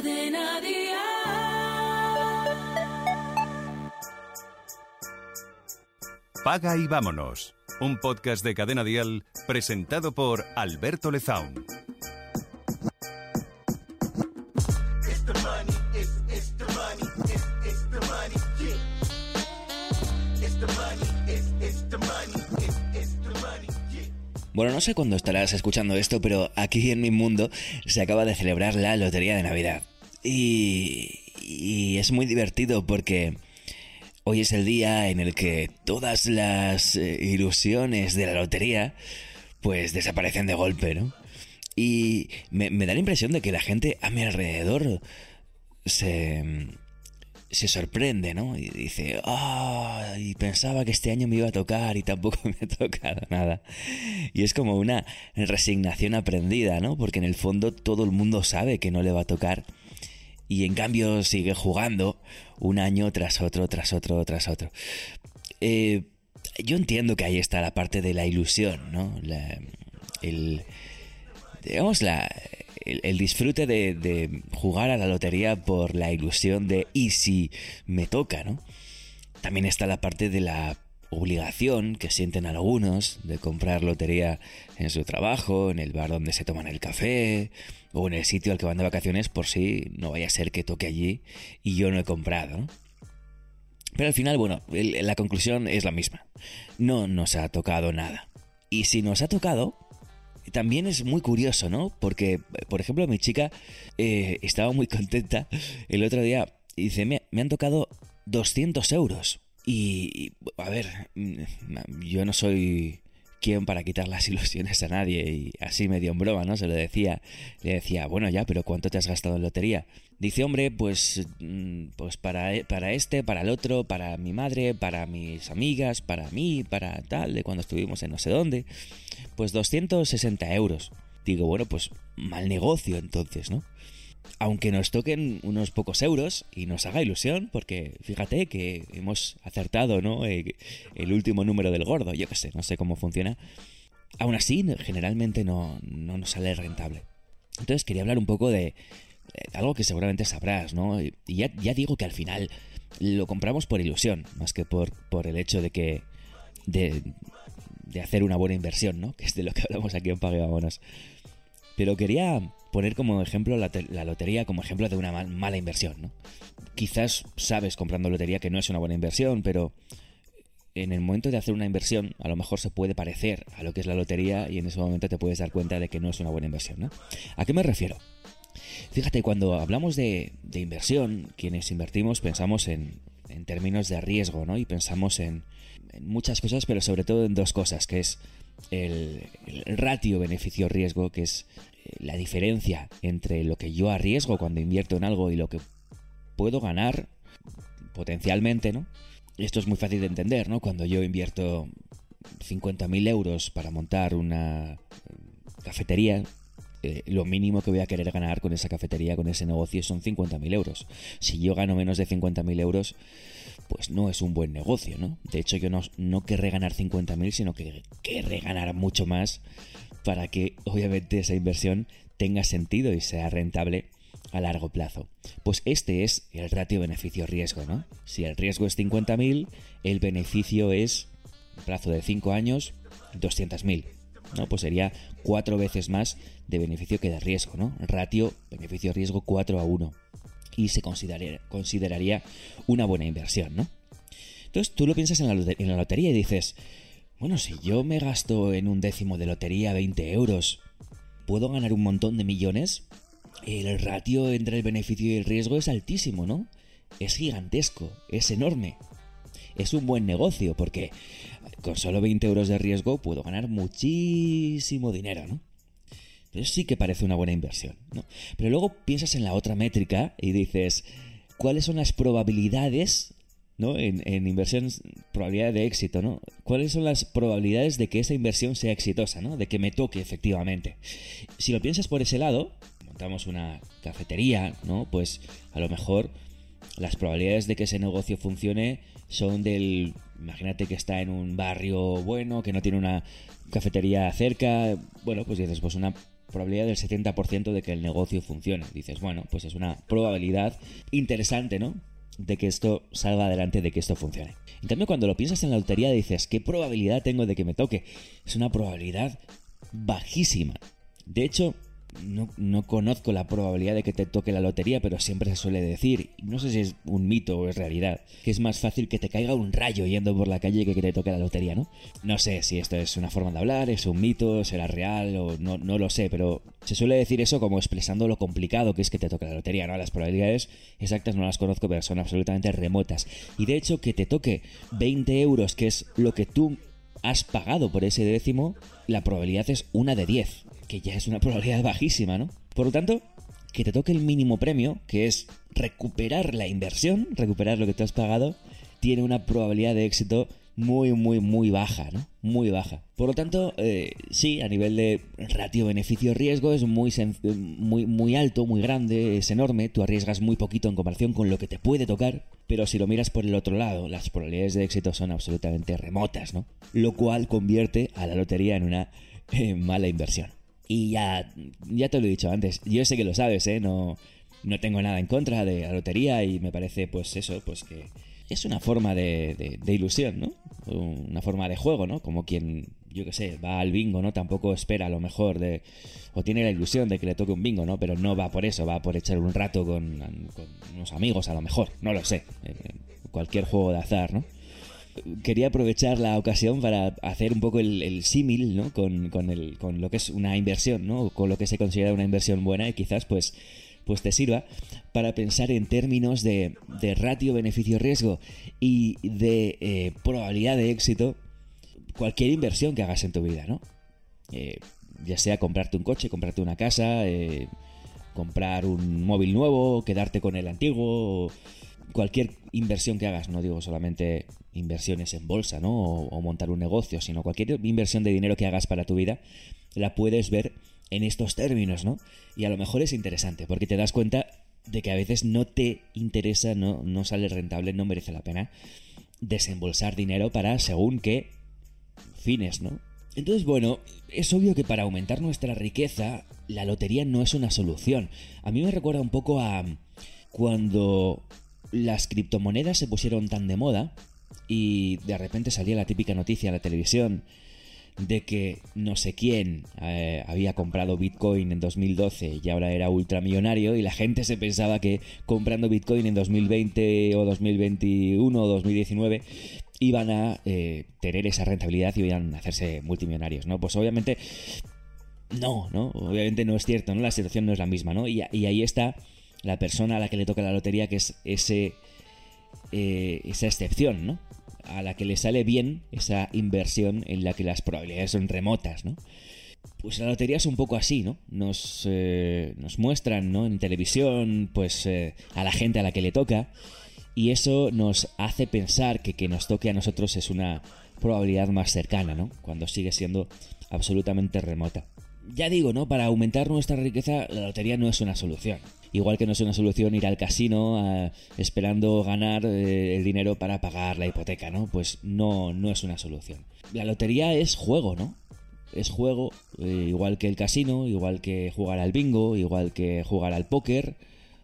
Cadena. Paga y vámonos. Un podcast de Cadena Dial presentado por Alberto Lezaun. Bueno, no sé cuándo estarás escuchando esto, pero aquí en mi mundo se acaba de celebrar la Lotería de Navidad. Y, es muy divertido porque hoy es el día en el que todas las eh, ilusiones de la lotería pues desaparecen de golpe, ¿no? Y me, me da la impresión de que la gente a mi alrededor se, se sorprende, ¿no? Y dice, ah, y pensaba que este año me iba a tocar y tampoco me ha tocado nada. Y es como una resignación aprendida, ¿no? Porque en el fondo todo el mundo sabe que no le va a tocar y en cambio sigue jugando un año tras otro, tras otro, tras otro. Eh, yo entiendo que ahí está la parte de la ilusión, ¿no? La, el, digamos, la, el, disfrute de, de, jugar a la lotería por la ilusión de y si me toca, ¿no? También está la parte de la obligación que sienten algunos de comprar lotería en su trabajo, en el bar donde se toman el café o en el sitio al que van de vacaciones por si no vaya a ser que toque allí y yo no he comprado. Pero al final, bueno, la conclusión es la misma. No nos ha tocado nada. Y si nos ha tocado, también es muy curioso, ¿no? Porque, por ejemplo, mi chica eh, estaba muy contenta el otro día y dice, me, me han tocado 200 euros. Y, a ver, yo no soy quien para quitar las ilusiones a nadie y así medio en broma, ¿no? Se lo decía, le decía, bueno ya, pero ¿cuánto te has gastado en lotería? Dice, hombre, pues, pues para, para este, para el otro, para mi madre, para mis amigas, para mí, para tal, de cuando estuvimos en no sé dónde, pues 260 euros. Digo, bueno, pues mal negocio entonces, ¿no? Aunque nos toquen unos pocos euros y nos haga ilusión, porque fíjate que hemos acertado, ¿no? El, el último número del gordo, yo qué sé, no sé cómo funciona. Aún así, generalmente no, no nos sale rentable. Entonces quería hablar un poco de, de algo que seguramente sabrás, ¿no? Y ya, digo que al final lo compramos por ilusión, más que por, por el hecho de que. De, de hacer una buena inversión, ¿no? Que es de lo que hablamos aquí en Pague. Pero quería poner como ejemplo la, lotería como ejemplo de una mal, mala inversión, ¿no? Quizás sabes comprando lotería que no es una buena inversión, pero en el momento de hacer una inversión a lo mejor se puede parecer a lo que es la lotería y en ese momento te puedes dar cuenta de que no es una buena inversión, ¿no? ¿A qué me refiero? Fíjate, cuando hablamos de, de inversión, quienes invertimos pensamos en, en, términos de riesgo, ¿no? Y pensamos en, en muchas cosas, pero sobre todo en dos cosas, que es el, el ratio beneficio-riesgo, que es la diferencia entre lo que yo arriesgo cuando invierto en algo y lo que puedo ganar potencialmente, ¿no? Esto es muy fácil de entender, ¿no? Cuando yo invierto 50.000 euros para montar una cafetería, eh, lo mínimo que voy a querer ganar con esa cafetería, con ese negocio, son 50.000 euros. Si yo gano menos de 50.000 euros, pues no es un buen negocio, ¿no? De hecho, yo no, no querré ganar 50.000, sino que querré ganar mucho más para que obviamente esa inversión tenga sentido y sea rentable a largo plazo. Pues este es el ratio beneficio-riesgo, ¿no? Si el riesgo es 50.000, el beneficio es, plazo de 5 años, 200.000. ¿no? Pues sería cuatro veces más de beneficio que de riesgo, ¿no? Ratio beneficio-riesgo 4 a 1. Y se consideraría, consideraría una buena inversión, ¿no? Entonces tú lo piensas en la, en la lotería y dices, bueno, si yo me gasto en un décimo de lotería 20 euros, ¿puedo ganar un montón de millones? El ratio entre el beneficio y el riesgo es altísimo, ¿no? Es gigantesco, es enorme. Es un buen negocio porque con solo 20 euros de riesgo puedo ganar muchísimo dinero, ¿no? Entonces sí que parece una buena inversión, ¿no? Pero luego piensas en la otra métrica y dices, ¿cuáles son las probabilidades ¿no? En, en, inversión, probabilidad de éxito, ¿no? ¿Cuáles son las probabilidades de que esa inversión sea exitosa, ¿no? De que me toque efectivamente. Si lo piensas por ese lado, montamos una cafetería, ¿no? Pues a lo mejor las probabilidades de que ese negocio funcione son del... Imagínate que está en un barrio bueno, que no tiene una cafetería cerca. Bueno, pues dices, pues una probabilidad del 70% de que el negocio funcione. Dices, bueno, pues es una probabilidad interesante, ¿no? De que esto salga adelante, de que esto funcione. En cambio, cuando lo piensas en la lotería, dices, ¿qué probabilidad tengo de que me toque? Es una probabilidad bajísima. De hecho, no, conozco la probabilidad de que te toque la lotería, pero siempre se suele decir, no sé si es un mito o es realidad, que es más fácil que te caiga un rayo yendo por la calle que que te toque la lotería, ¿no? No sé si esto es una forma de hablar, es un mito, será real o no, no lo sé, pero se suele decir eso como expresando lo complicado que es que te toque la lotería, ¿no? Las probabilidades exactas no las conozco, pero son absolutamente remotas. Y de hecho, que te toque 20 euros, que es lo que tú has pagado por ese décimo, la probabilidad es una de 10 que ya es una probabilidad bajísima, ¿no? Por lo tanto, que te toque el mínimo premio, que es recuperar la inversión, recuperar lo que te has pagado, tiene una probabilidad de éxito muy, muy, muy baja, ¿no? Muy baja. Por lo tanto, eh, sí, a nivel de ratio beneficio-riesgo es muy, muy, muy alto, muy grande, es enorme, tú arriesgas muy poquito en comparación con lo que te puede tocar, pero si lo miras por el otro lado, las probabilidades de éxito son absolutamente remotas, ¿no? Lo cual convierte a la lotería en una eh, mala inversión. Y ya, ya te lo he dicho antes, yo sé que lo sabes, ¿eh? No, no tengo nada en contra de la lotería y me parece, pues eso, pues que es una forma de, de, ilusión, ¿no? Una forma de juego, ¿no? Como quien, yo qué sé, va al bingo, ¿no? Tampoco espera lo mejor de... o tiene la ilusión de que le toque un bingo, ¿no? Pero no va por eso, va por echar un rato con, con unos amigos a lo mejor, no lo sé. Eh, cualquier juego de azar, ¿no? Quería aprovechar la ocasión para hacer un poco el, símil ¿no? con, con, lo que es una inversión, ¿no? con lo que se considera una inversión buena y quizás pues, pues te sirva para pensar en términos de, de ratio beneficio-riesgo y de eh, probabilidad de éxito cualquier inversión que hagas en tu vida, ¿no? Eh, ya sea comprarte un coche, comprarte una casa, eh, comprar un móvil nuevo, quedarte con el antiguo, cualquier inversión que hagas, no digo solamente inversiones en bolsa, ¿no? O, montar un negocio, sino cualquier inversión de dinero que hagas para tu vida, la puedes ver en estos términos, ¿no? Y a lo mejor es interesante, porque te das cuenta de que a veces no te interesa, no, no sale rentable, no merece la pena desembolsar dinero para según qué fines, ¿no? Entonces, bueno, es obvio que para aumentar nuestra riqueza, la lotería no es una solución. A mí me recuerda un poco a cuando las criptomonedas se pusieron tan de moda y de repente salía la típica noticia en la televisión de que no sé quién eh, había comprado Bitcoin en 2012 y ahora era ultramillonario y la gente se pensaba que comprando Bitcoin en 2020 o 2021 o 2019 iban a eh, tener esa rentabilidad y iban a hacerse multimillonarios, ¿no? Pues obviamente no, ¿no? Obviamente no es cierto, ¿no? La situación no es la misma, ¿no? Y, y ahí está la persona a la que le toca la lotería, que es ese, eh, esa excepción, ¿no? A la que le sale bien esa inversión en la que las probabilidades son remotas, ¿no? Pues la lotería es un poco así, ¿no? Nos, eh, nos muestran, ¿no? En televisión, pues eh, a la gente a la que le toca. Y eso nos hace pensar que que nos toque a nosotros es una probabilidad más cercana, ¿no? Cuando sigue siendo absolutamente remota. Ya digo, ¿no? Para aumentar nuestra riqueza, la lotería no es una solución. Igual que no es una solución ir al casino esperando ganar eh, el dinero para pagar la hipoteca, ¿no? Pues no, no es una solución. La lotería es juego, ¿no? Es juego, eh, igual que el casino, igual que jugar al bingo, igual que jugar al póker,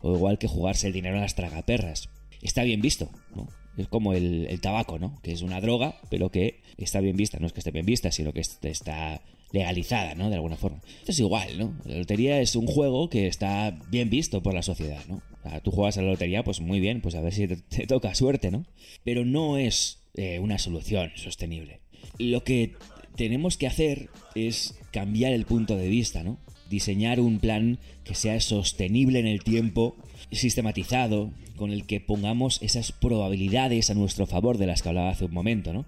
o igual que jugarse el dinero a las tragaperras. Está bien visto, ¿no? Es como el, el tabaco, ¿no? Que es una droga, pero que está bien vista. No es que esté bien vista, sino que está legalizada, ¿no? De alguna forma. Esto es igual, ¿no? La lotería es un juego que está bien visto por la sociedad, ¿no? tú juegas a la lotería, pues muy bien, pues a ver si te, toca suerte, ¿no? Pero no es eh, una solución sostenible. Lo que tenemos que hacer es cambiar el punto de vista, ¿no? Diseñar un plan que sea sostenible en el tiempo, sistematizado, con el que pongamos esas probabilidades a nuestro favor de las que hablaba hace un momento, ¿no?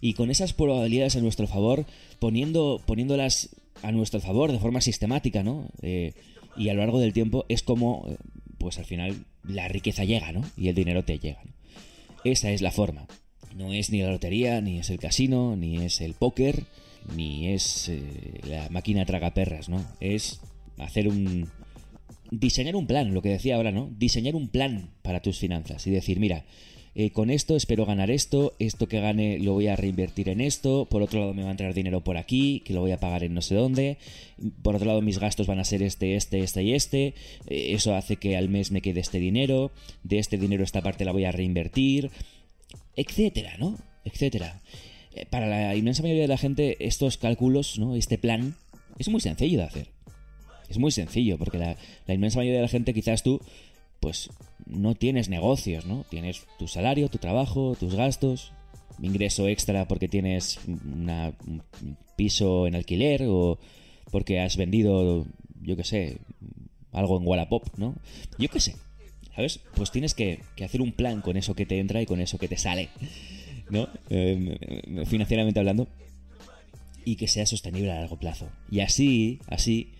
Y con esas probabilidades a nuestro favor, poniendo, poniéndolas a nuestro favor de forma sistemática, ¿no? Eh, y a lo largo del tiempo es como, eh, pues al final, la riqueza llega, ¿no? Y el dinero te llega. Esa es la forma. No es ni la lotería, ni es el casino, ni es el póker, ni es eh, la máquina tragaperras, ¿no? Es hacer un, diseñar un plan, lo que decía ahora, ¿no? Diseñar un plan para tus finanzas y decir, mira, eh, con esto espero ganar esto, esto que gane lo voy a reinvertir en esto, por otro lado me va a entrar dinero por aquí, que lo voy a pagar en no sé dónde, por otro lado mis gastos van a ser este, este, este y este, eh, eso hace que al mes me quede este dinero, de este dinero esta parte la voy a reinvertir, etcétera, ¿no? Etcétera. Eh, para la inmensa mayoría de la gente estos cálculos, ¿no? Este plan es muy sencillo de hacer. Es muy sencillo, porque la, inmensa mayoría de la gente, quizás tú, pues no tienes negocios, ¿no? Tienes tu salario, tu trabajo, tus gastos, ingreso extra porque tienes una, un piso en alquiler o porque has vendido, yo qué sé, algo en Wallapop, ¿no? Yo qué sé, ¿sabes? Pues tienes que, hacer un plan con eso que te entra y con eso que te sale, ¿no? Eh, financieramente hablando. Y que sea sostenible a largo plazo. Y así, así,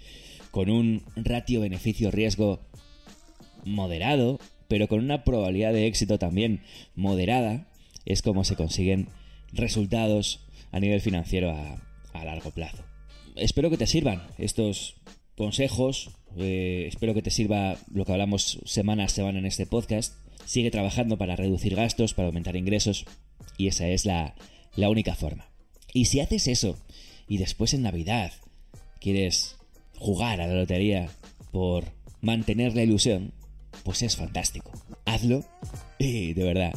con un ratio beneficio-riesgo moderado, pero con una probabilidad de éxito también moderada, es como se consiguen resultados a nivel financiero a, a largo plazo. Espero que te sirvan estos consejos, eh, espero que te sirva lo que hablamos semana a semana en este podcast. Sigue trabajando para reducir gastos, para aumentar ingresos, y esa es la, la única forma. Y si haces eso, y después en Navidad quieres jugar a la lotería por mantener la ilusión, pues es fantástico. Hazlo y de verdad,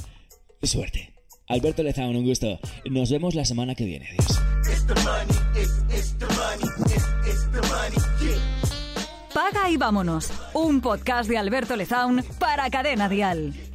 suerte. Alberto Lezaun, un gusto. Nos vemos la semana que viene. Adiós. Paga y vámonos. Un podcast de Alberto Lezaun para Cadena Dial.